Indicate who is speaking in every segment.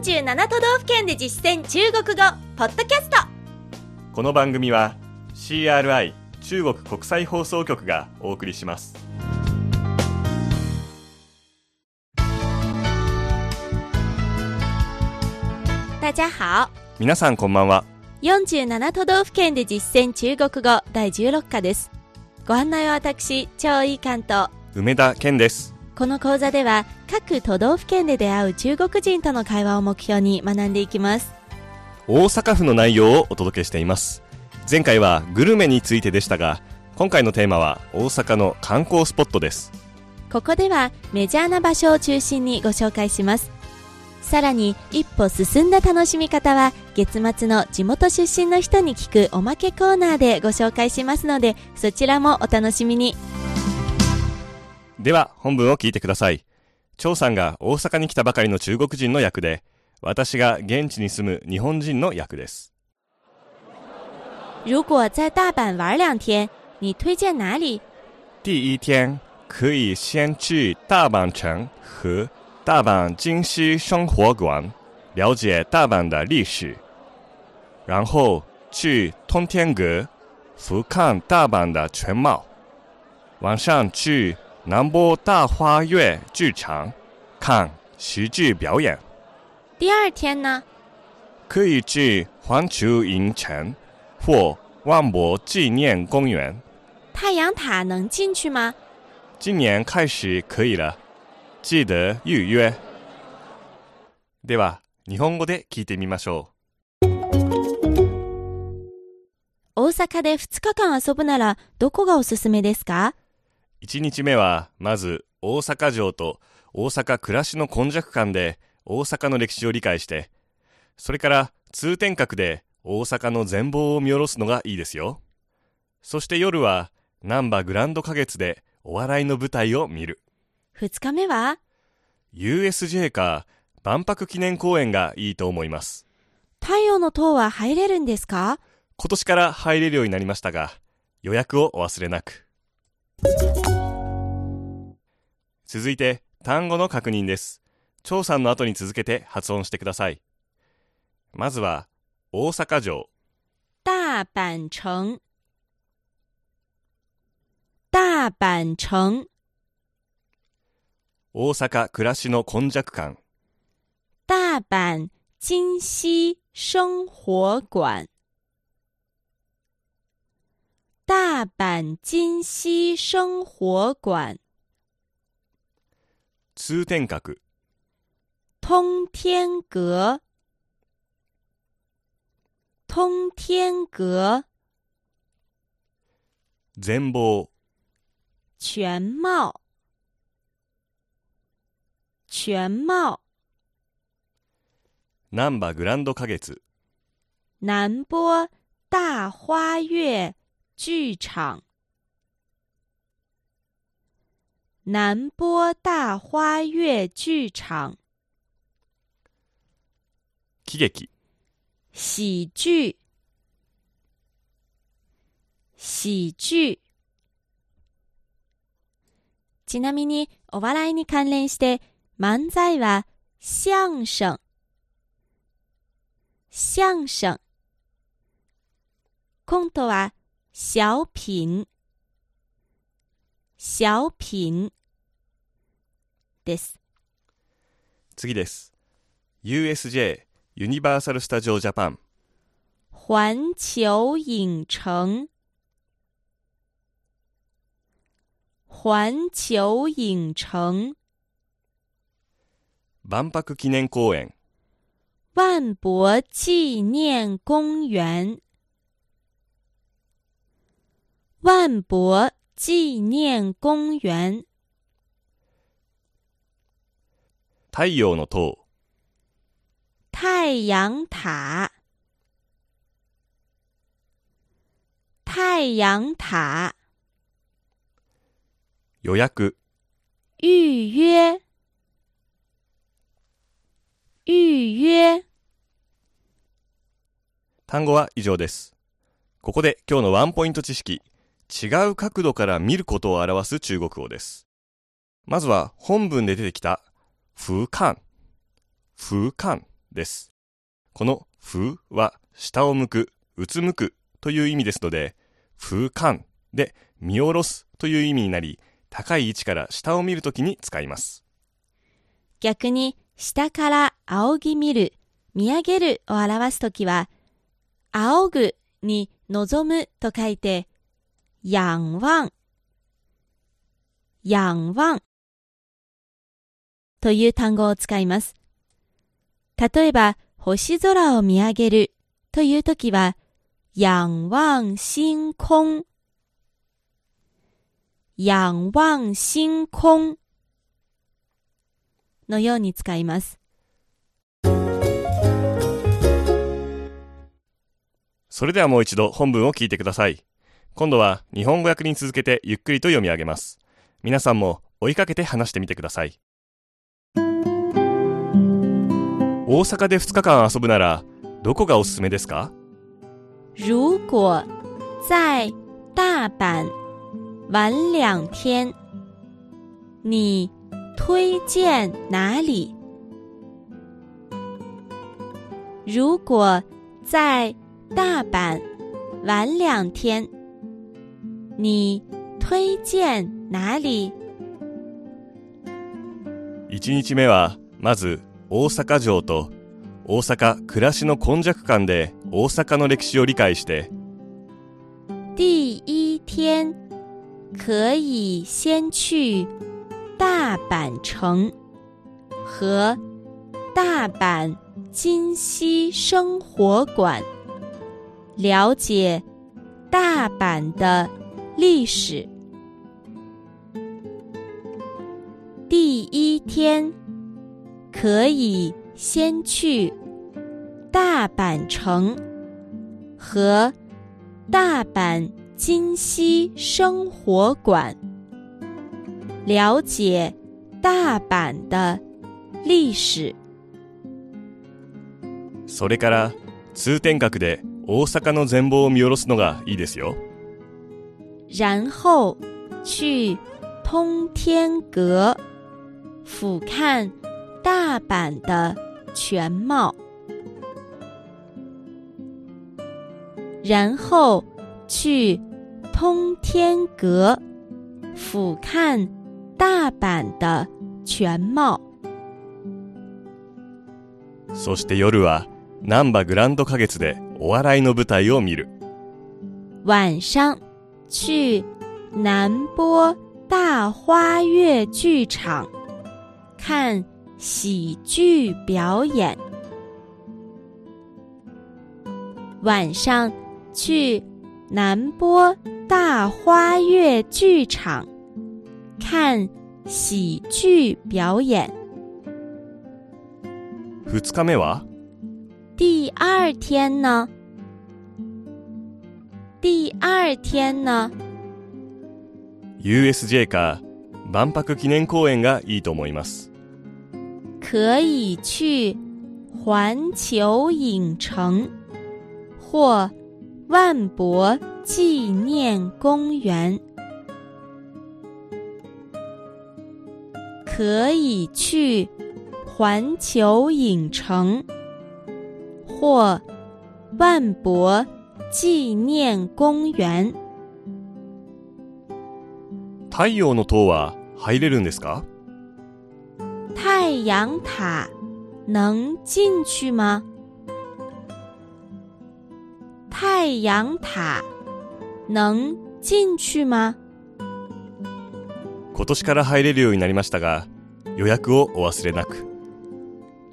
Speaker 1: 47都道府県で実践中国語ポッドキャスト。
Speaker 2: この番組は CRI 中国国際放送局がお送りします。
Speaker 1: 大家好。
Speaker 2: 皆さんこんばんは。
Speaker 1: 47都道府県で実践中国語第16課です。ご案内は私超いい関東
Speaker 2: 梅田健です
Speaker 1: この講座では各都道府県で出会う中国人との会話を目標に学んでいきます。
Speaker 2: 大阪府の内容をお届けしています。前回はグルメについてでしたが今回のテーマは大阪の観光スポットです。
Speaker 1: ここではメジャーな場所を中心にご紹介します。さらに一歩進んだ楽しみ方は月末の地元出身の人に聞くおまけコーナーでご紹介しますのでそちらもお楽しみに
Speaker 2: では本文を聞いてください。張さんが大阪に来たばかりの中国人の役で私が現地に住む日本人の役です。
Speaker 1: 如果在大阪玩两天你推荐哪里？
Speaker 2: 第一天可以先去大阪城和大阪金溪生活馆了解大阪的历史，然后去通天阁俯瞰大阪的全貌。晚上去南波大花月剧场看喜剧表演。
Speaker 1: 第二天呢？
Speaker 2: 可以去环球影城或万博纪念公园。
Speaker 1: 太阳塔能进去吗？
Speaker 2: 今年开始可以了。记得预约。では、日本語で聞いてみましょ
Speaker 1: 大阪で2日間遊ぶならどこがおすすめですか？
Speaker 2: う。1日目は、まず、大阪城と大阪暮らしの根弱館で大阪の歴史を理解して、それから通天閣で大阪の全貌を見下ろすのがいいですよ。そして夜は、難波グランド花月でお笑いの舞台を見る。
Speaker 1: 2日目は
Speaker 2: ？USJ か万博記念公園がいいと思います。
Speaker 1: 太陽の塔は入れるんですか？
Speaker 2: 今年から入れるようになりましたが、予約をお忘れなく。続いて、単語の確認です。張さんの後に続けて発音してください。まずは、大阪城、
Speaker 1: 大阪城。大阪城。
Speaker 2: 大阪暮らしの根弱館、
Speaker 1: 大阪金溪生活館大阪金溪生活館
Speaker 2: 通天閣、
Speaker 1: 通天閣。通天閣。
Speaker 2: 全貌、
Speaker 1: 全貌。全貌。
Speaker 2: 難波グランド花月、
Speaker 1: 南波大花月劇場南波大花月劇場
Speaker 2: 喜劇、
Speaker 1: 喜劇喜劇ちなみにお笑いに関連して漫才は相声。相声。コントは小品。小品。です。
Speaker 2: 次です。USJ、ユニバーサル・スタジオ・ジャパン、
Speaker 1: 環球影城。環球影城。
Speaker 2: 万博記念公園、
Speaker 1: 万博纪念公园万博纪念公园。
Speaker 2: 太陽の塔、
Speaker 1: 太阳塔。太阳塔。
Speaker 2: 予約、
Speaker 1: 预约预约
Speaker 2: 単語は以上です。ここで今日のワンポイント知識。違う角度から見ることを表す中国語です。まずは本文で出てきた風観。風観です。この風は下を向く、うつむくという意味ですので、風観で見下ろすという意味になり、高い位置から下を見るときに使います。
Speaker 1: 逆に下から仰ぎ見る、見上げるを表すときは、仰ぐに望むと書いて、仰望、仰望という単語を使います。例えば、星空を見上げるというときは、仰望星空、仰望星空のように使います。
Speaker 2: それではもう一度本文を聞いてください。今度は日本語訳に続けてゆっくりと読み上げます。皆さんも追いかけて話してみてください。大阪で2日間遊ぶならどこがおすすめですか？
Speaker 1: 如果在大阪玩两天，你推荐哪里？如果在大阪玩两天，你推荐哪里？
Speaker 2: 1日目はまず大阪城と大阪暮らしの根弱感で大阪の歴史を理解して
Speaker 1: 第一天可以先去大阪城和大阪今溪生活馆，了解大阪的 历史。第一天可以先去大阪城和大阪今溪生活馆，了解大阪的历史。
Speaker 2: それから通天閣で大阪の全貌を見下ろすのがいいですよ
Speaker 1: 然后去通天阁俯瞰大阪的全貌，然后去通天阁俯瞰大阪的全貌。
Speaker 2: そして夜は難波グランド花月でお笑いの舞台を見る
Speaker 1: 晚上 去南波大花月剧场看喜剧表演。晚上去南波大花月剧场看喜剧表演。
Speaker 2: 二日目は
Speaker 1: 第二天呢？第二天呢？
Speaker 2: USJ か万博記念公園がいいと思います
Speaker 1: 可以去环球影城或万博纪念公园。可以去环球影城或万博 纪念公园。
Speaker 2: 太陽の塔は入れるんですか？
Speaker 1: 太阳塔能进去吗？太阳塔能进去吗？
Speaker 2: 今年から入れるようになりましたが予約をお忘れなく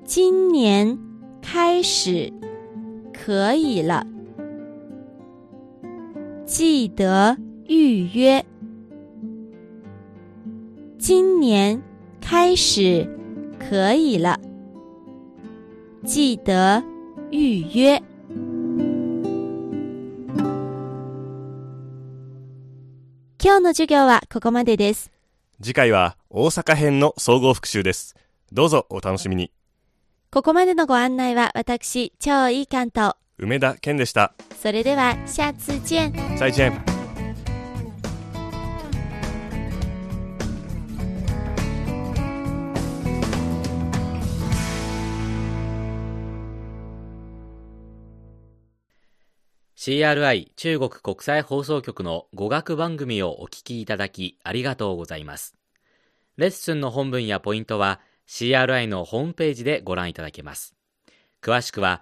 Speaker 1: 今年开始可以了，记得预约。今年开始可以了，记得预约。今日の授業はここまでです。
Speaker 2: 次回は大阪編の総合復習ですどうぞお楽しみに
Speaker 1: ここまでのご案内は私、超いい関東。
Speaker 2: 梅田健でした
Speaker 1: それでは下次见
Speaker 2: 再见
Speaker 3: c r i 中国国際放送局の語学番組をお聞きいただきありがとうございます。レッスンの本文やポイントは CRI のホームページでご覧いただけます。詳しくは